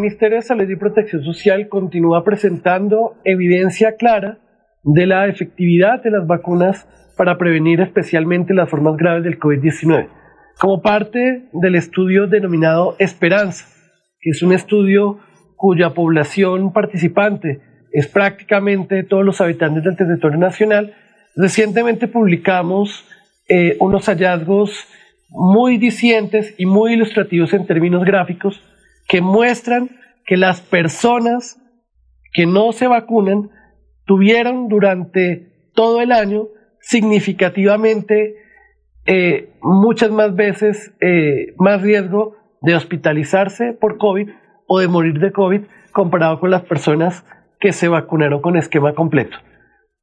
Ministerio de Salud y Protección Social continúa presentando evidencia clara de la efectividad de las vacunas para prevenir especialmente las formas graves del COVID-19, como parte del estudio denominado Esperanza, que es un estudio cuya población participante es prácticamente todos los habitantes del territorio nacional, recientemente publicamos eh, unos hallazgos muy dicientes y muy ilustrativos en términos gráficos que muestran que las personas que no se vacunan tuvieron durante todo el año significativamente eh, muchas más veces eh, más riesgo de hospitalizarse por COVID o de morir de COVID comparado con las personas que se vacunaron con esquema completo.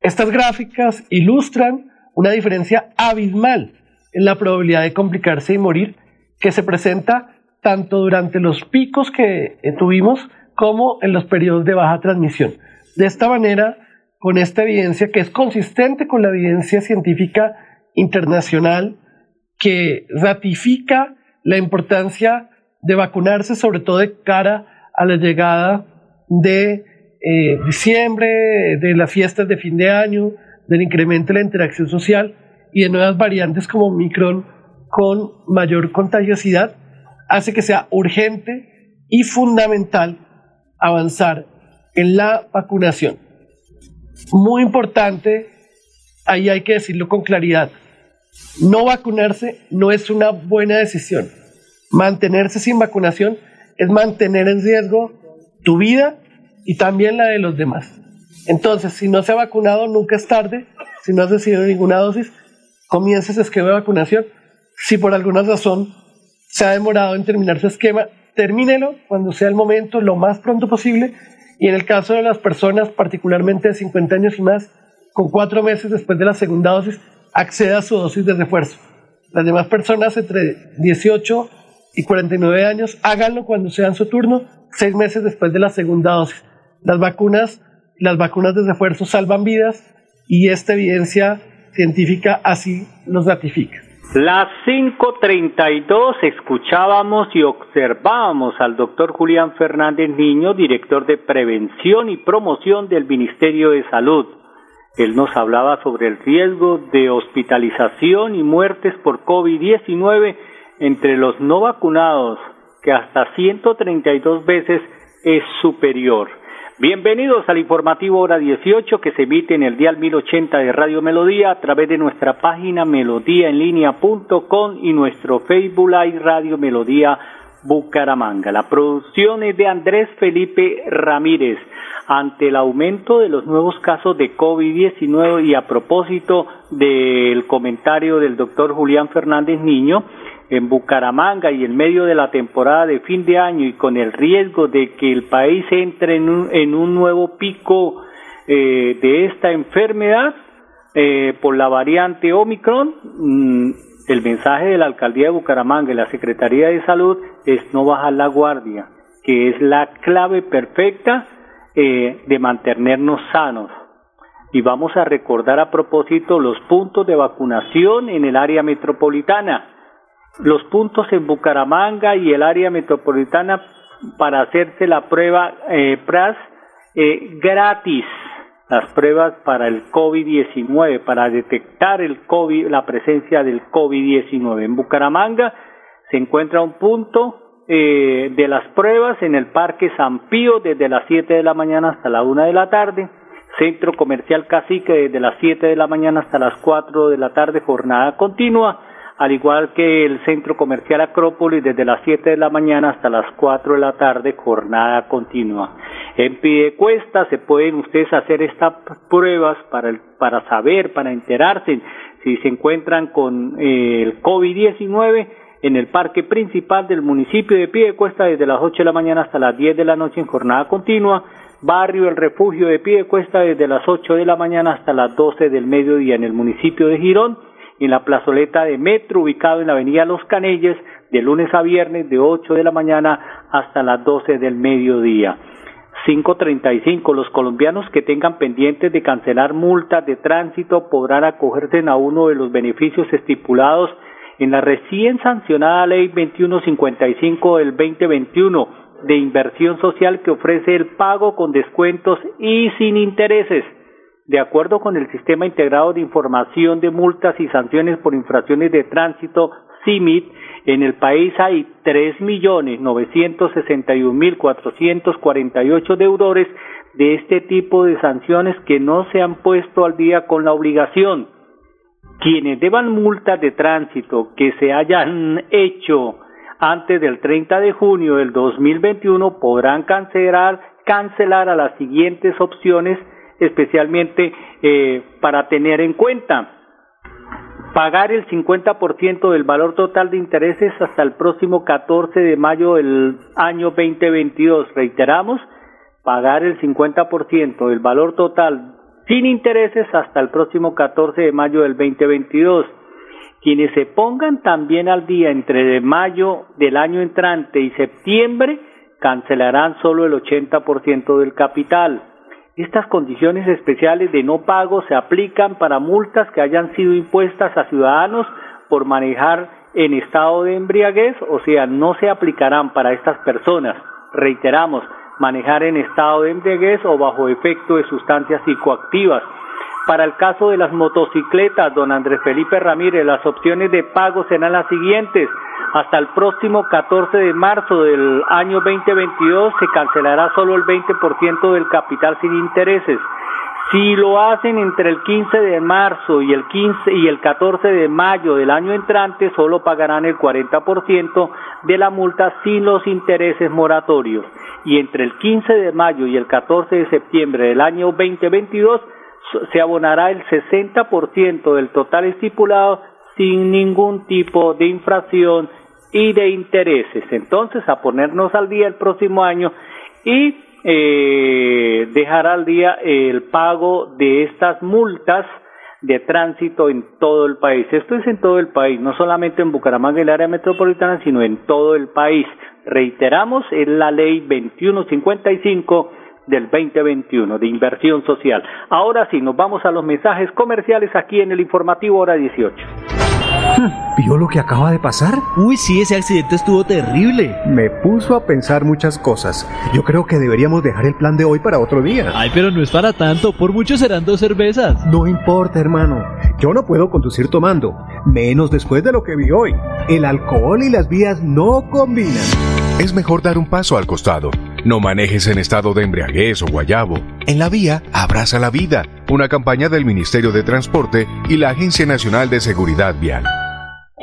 Estas gráficas ilustran una diferencia abismal en la probabilidad de complicarse y morir que se presenta tanto durante los picos que eh, tuvimos como en los periodos de baja transmisión. De esta manera, con esta evidencia que es consistente con la evidencia científica internacional que ratifica la importancia de vacunarse, sobre todo de cara a la llegada de eh, diciembre, de las fiestas de fin de año, del incremento de la interacción social y de nuevas variantes como Omicron con mayor contagiosidad, hace que sea urgente y fundamental avanzar en la vacunación. Muy importante, ahí hay que decirlo con claridad, no vacunarse no es una buena decisión Mantenerse sin vacunación es mantener en riesgo tu vida y también la de los demás. Entonces, si no se ha vacunado, nunca es tarde. Si no has recibido ninguna dosis, comienza ese esquema de vacunación. Si por alguna razón se ha demorado en terminar ese esquema, termínelo cuando sea el momento, lo más pronto posible. Y en el caso de las personas, particularmente de 50 años y más, con cuatro meses después de la segunda dosis, acceda a su dosis de refuerzo. Las demás personas entre 18 y 49 años, háganlo cuando sea su turno, seis meses después de la segunda dosis. Las vacunas, las vacunas de refuerzo salvan vidas y esta evidencia científica así los ratifica. Las 5.32 escuchábamos y observábamos al doctor Julián Fernández Niño, director de Prevención y Promoción del Ministerio de Salud. Él nos hablaba sobre el riesgo de hospitalización y muertes por COVID-19 entre los no vacunados, que hasta 132 veces es superior. Bienvenidos al informativo hora 18 que se emite en el dial 1080 de Radio Melodía a través de nuestra página melodíaenlínea.com y nuestro Facebook Live Radio Melodía Bucaramanga. La producción es de Andrés Felipe Ramírez. Ante el aumento de los nuevos casos de COVID-19 y a propósito del comentario del doctor Julián Fernández Niño, en Bucaramanga y en medio de la temporada de fin de año y con el riesgo de que el país entre en un, en un nuevo pico eh, de esta enfermedad eh, por la variante Omicron, mm, el mensaje de la alcaldía de Bucaramanga y la Secretaría de Salud es no bajar la guardia, que es la clave perfecta eh, de mantenernos sanos. Y vamos a recordar a propósito los puntos de vacunación en el área metropolitana los puntos en Bucaramanga y el área metropolitana para hacerse la prueba eh, PRAS eh, gratis, las pruebas para el COVID-19, para detectar el COVID, la presencia del COVID-19. En Bucaramanga se encuentra un punto eh, de las pruebas en el Parque San Pío desde las 7 de la mañana hasta la 1 de la tarde. Centro Comercial Cacique desde las 7 de la mañana hasta las 4 de la tarde, jornada continua al igual que el centro comercial Acrópolis desde las 7 de la mañana hasta las 4 de la tarde, jornada continua. En Pidecuesta se pueden ustedes hacer estas pruebas para, para saber, para enterarse si se encuentran con eh, el COVID-19 en el parque principal del municipio de Piedecuesta desde las 8 de la mañana hasta las 10 de la noche en jornada continua. Barrio El Refugio de Piedecuesta desde las 8 de la mañana hasta las 12 del mediodía en el municipio de Girón. En la plazoleta de Metro, ubicado en la avenida Los Canelles, de lunes a viernes de 8 de la mañana hasta las 12 del mediodía. 535. Los colombianos que tengan pendientes de cancelar multas de tránsito podrán acogerse a uno de los beneficios estipulados en la recién sancionada Ley 2155 del 2021 de inversión social que ofrece el pago con descuentos y sin intereses. De acuerdo con el Sistema Integrado de Información de Multas y Sanciones por Infracciones de Tránsito, CIMIT, en el país hay 3.961.448 deudores de este tipo de sanciones que no se han puesto al día con la obligación. Quienes deban multas de tránsito que se hayan hecho antes del 30 de junio del 2021 podrán cancelar, cancelar a las siguientes opciones, especialmente eh, para tener en cuenta pagar el 50% del valor total de intereses hasta el próximo 14 de mayo del año 2022. Reiteramos, pagar el 50% del valor total sin intereses hasta el próximo 14 de mayo del 2022. Quienes se pongan también al día entre mayo del año entrante y septiembre cancelarán solo el 80% del capital. Estas condiciones especiales de no pago se aplican para multas que hayan sido impuestas a ciudadanos por manejar en estado de embriaguez, o sea, no se aplicarán para estas personas. Reiteramos, manejar en estado de embriaguez o bajo efecto de sustancias psicoactivas. Para el caso de las motocicletas, don Andrés Felipe Ramírez, las opciones de pago serán las siguientes. Hasta el próximo 14 de marzo del año 2022 se cancelará solo el 20% del capital sin intereses. Si lo hacen entre el 15 de marzo y el 15 y el 14 de mayo del año entrante, solo pagarán el 40% de la multa sin los intereses moratorios. Y entre el 15 de mayo y el 14 de septiembre del año 2022 se abonará el 60% del total estipulado sin ningún tipo de infracción y de intereses. Entonces, a ponernos al día el próximo año y eh, dejar al día el pago de estas multas de tránsito en todo el país. Esto es en todo el país, no solamente en Bucaramanga y el área metropolitana, sino en todo el país. Reiteramos, es la ley 2155 del 2021 de inversión social. Ahora sí, nos vamos a los mensajes comerciales aquí en el informativo hora 18. ¿Vio lo que acaba de pasar? Uy, sí, ese accidente estuvo terrible. Me puso a pensar muchas cosas. Yo creo que deberíamos dejar el plan de hoy para otro día. Ay, pero no es para tanto. Por mucho serán dos cervezas. No importa, hermano. Yo no puedo conducir tomando. Menos después de lo que vi hoy. El alcohol y las vías no combinan. Es mejor dar un paso al costado. No manejes en estado de embriaguez o guayabo. En la vía, abraza la vida. Una campaña del Ministerio de Transporte y la Agencia Nacional de Seguridad Vial.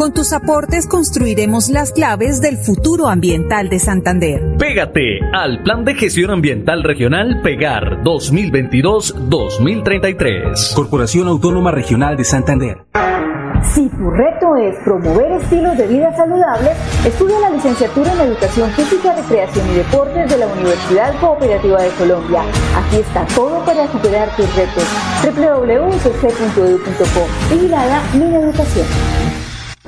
Con tus aportes construiremos las claves del futuro ambiental de Santander. Pégate al Plan de Gestión Ambiental Regional Pegar 2022-2033. Corporación Autónoma Regional de Santander. Si tu reto es promover estilos de vida saludables, estudia la licenciatura en Educación Física, Recreación y Deportes de la Universidad Cooperativa de Colombia. Aquí está todo para superar tus retos. www.cc.edu.co. Vigilada Mi Educación.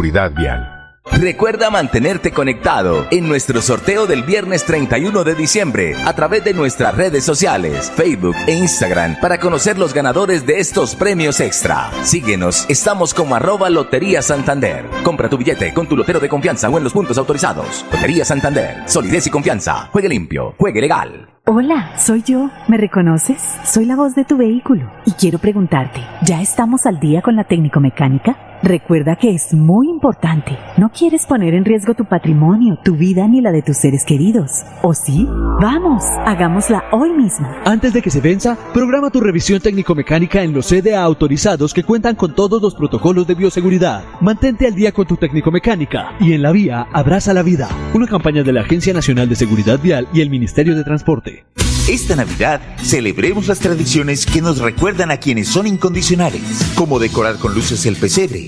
Vial. Recuerda mantenerte conectado en nuestro sorteo del viernes 31 de diciembre a través de nuestras redes sociales, Facebook e Instagram para conocer los ganadores de estos premios extra. Síguenos, estamos como arroba Lotería Santander. Compra tu billete con tu lotero de confianza o en los puntos autorizados. Lotería Santander, solidez y confianza. Juegue limpio, juegue legal. Hola, soy yo. ¿Me reconoces? Soy la voz de tu vehículo y quiero preguntarte, ¿ya estamos al día con la técnico mecánica? Recuerda que es muy importante. No quieres poner en riesgo tu patrimonio, tu vida ni la de tus seres queridos. ¿O sí? Vamos, hagámosla hoy mismo. Antes de que se venza, programa tu revisión técnico-mecánica en los CDA autorizados que cuentan con todos los protocolos de bioseguridad. Mantente al día con tu técnico-mecánica y en la vía abraza la vida. Una campaña de la Agencia Nacional de Seguridad Vial y el Ministerio de Transporte. Esta Navidad celebremos las tradiciones que nos recuerdan a quienes son incondicionales, como decorar con luces el pesebre,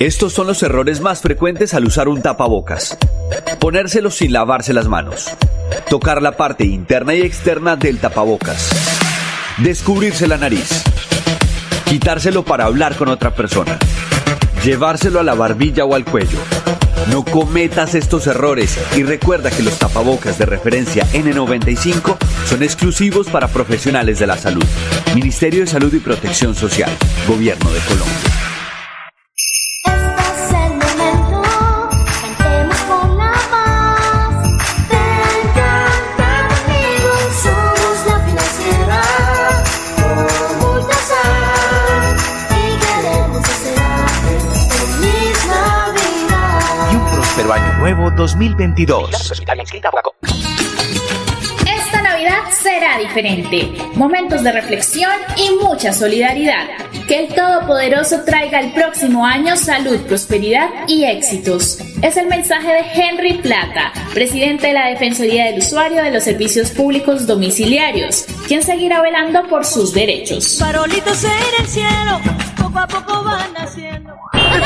Estos son los errores más frecuentes al usar un tapabocas. Ponérselo sin lavarse las manos. Tocar la parte interna y externa del tapabocas. Descubrirse la nariz. Quitárselo para hablar con otra persona. Llevárselo a la barbilla o al cuello. No cometas estos errores y recuerda que los tapabocas de referencia N95 son exclusivos para profesionales de la salud. Ministerio de Salud y Protección Social. Gobierno de Colombia. 2022. Esta Navidad será diferente. Momentos de reflexión y mucha solidaridad. Que el Todopoderoso traiga el próximo año salud, prosperidad y éxitos. Es el mensaje de Henry Plata, presidente de la Defensoría del Usuario de los Servicios Públicos Domiciliarios, quien seguirá velando por sus derechos. Farolitos en el cielo, poco a poco van naciendo.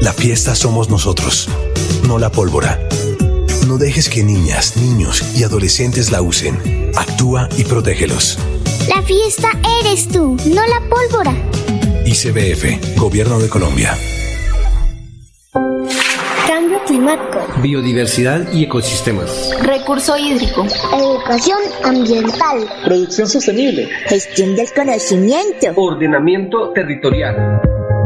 La fiesta somos nosotros, no la pólvora. No dejes que niñas, niños y adolescentes la usen. Actúa y protégelos. La fiesta eres tú, no la pólvora. ICBF, Gobierno de Colombia. Cambio climático. Biodiversidad y ecosistemas. Recurso hídrico. Educación ambiental. Producción sostenible. Gestión del conocimiento. Ordenamiento territorial.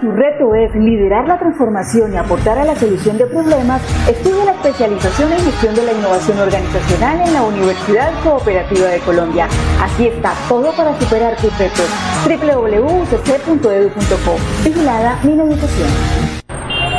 Tu reto es liderar la transformación y aportar a la solución de problemas, estudia la especialización en gestión de la innovación organizacional en la Universidad Cooperativa de Colombia. Aquí está todo para superar tus retos. www.ucc.edu.co. Vigilada mi Educación.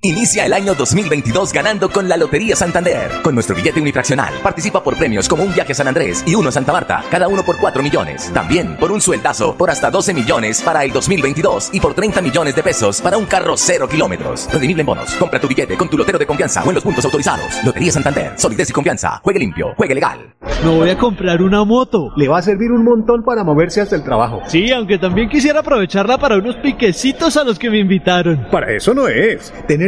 Inicia el año 2022 ganando con la Lotería Santander. Con nuestro billete unifraccional, participa por premios como un viaje a San Andrés y uno a Santa Marta, cada uno por 4 millones. También por un sueldazo por hasta 12 millones para el 2022 y por 30 millones de pesos para un carro cero kilómetros. Redimible en bonos. Compra tu billete con tu lotero de confianza o en los puntos autorizados. Lotería Santander. Solidez y confianza. Juegue limpio. Juegue legal. No voy a comprar una moto. Le va a servir un montón para moverse hasta el trabajo. Sí, aunque también quisiera aprovecharla para unos piquecitos a los que me invitaron. Para eso no es. Tener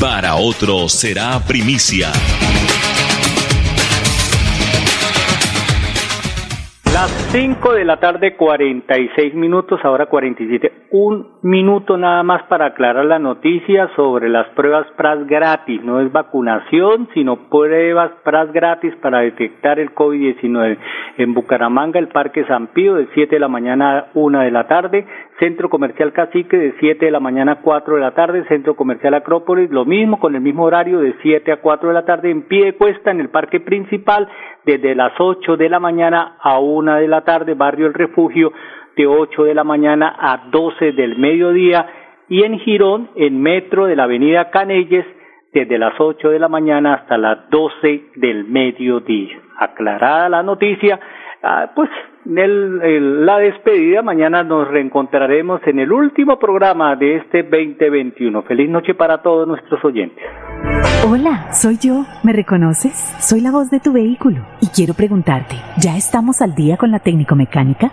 Para otro será primicia. Las 5 de la tarde, 46 minutos, ahora 47. Un minuto nada más para aclarar la noticia sobre las pruebas PRAS gratis. No es vacunación, sino pruebas PRAS gratis para detectar el COVID-19. En Bucaramanga, el Parque San Pío, de 7 de la mañana a 1 de la tarde. Centro Comercial Cacique de 7 de la mañana a 4 de la tarde, Centro Comercial Acrópolis, lo mismo con el mismo horario de 7 a 4 de la tarde en pie de cuesta en el parque principal desde las 8 de la mañana a 1 de la tarde, Barrio El Refugio de 8 de la mañana a 12 del mediodía y en Girón en metro de la Avenida Canelles desde las 8 de la mañana hasta las 12 del mediodía. Aclarada la noticia, ah, pues en la despedida. Mañana nos reencontraremos en el último programa de este 2021. Feliz noche para todos nuestros oyentes. Hola, soy yo. ¿Me reconoces? Soy la voz de tu vehículo y quiero preguntarte, ¿ya estamos al día con la técnico mecánica?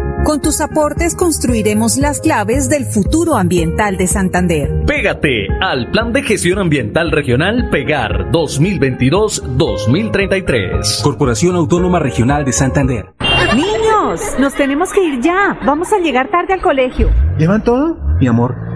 Con tus aportes construiremos las claves del futuro ambiental de Santander. Pégate al Plan de Gestión Ambiental Regional Pegar 2022-2033. Corporación Autónoma Regional de Santander. Niños, nos tenemos que ir ya. Vamos a llegar tarde al colegio. ¿Llevan todo? Mi amor,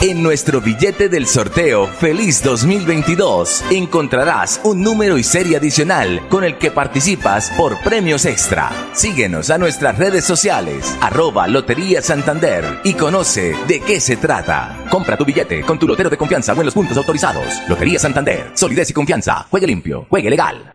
En nuestro billete del sorteo Feliz 2022 encontrarás un número y serie adicional con el que participas por premios extra. Síguenos a nuestras redes sociales, arroba Lotería Santander y conoce de qué se trata. Compra tu billete con tu lotero de confianza o en los puntos autorizados. Lotería Santander, solidez y confianza. Juegue limpio, juegue legal.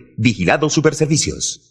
Vigilado Superservicios.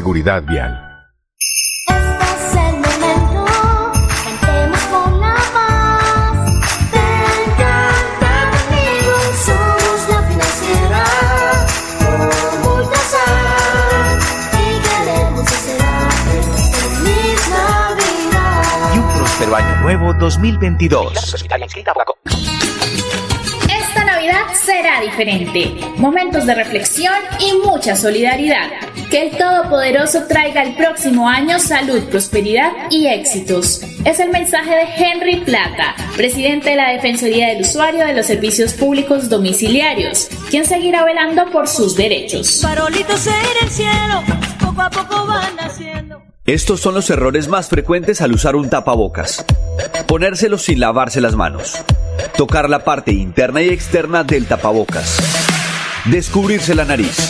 Vial. Este es el momento. Cantemos con la paz. Ven, canta conmigo. Somos la financiera. Con Multasar. Y queremos hacer feliz Navidad. Y un próspero año nuevo 2022. Esta Navidad será diferente. Momentos de reflexión y mucha solidaridad. Que el Todopoderoso traiga el próximo año salud, prosperidad y éxitos. Es el mensaje de Henry Plata, presidente de la Defensoría del Usuario de los Servicios Públicos Domiciliarios, quien seguirá velando por sus derechos. Farolitos en el cielo, poco a poco van naciendo. Estos son los errores más frecuentes al usar un tapabocas. Ponérselo sin lavarse las manos. Tocar la parte interna y externa del tapabocas. Descubrirse la nariz.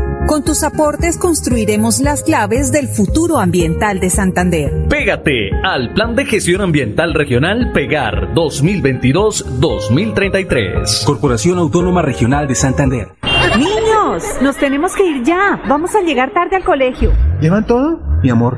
Con tus aportes construiremos las claves del futuro ambiental de Santander. Pégate al Plan de Gestión Ambiental Regional Pegar 2022-2033. Corporación Autónoma Regional de Santander. Niños, nos tenemos que ir ya. Vamos a llegar tarde al colegio. ¿Llevan todo? Mi amor,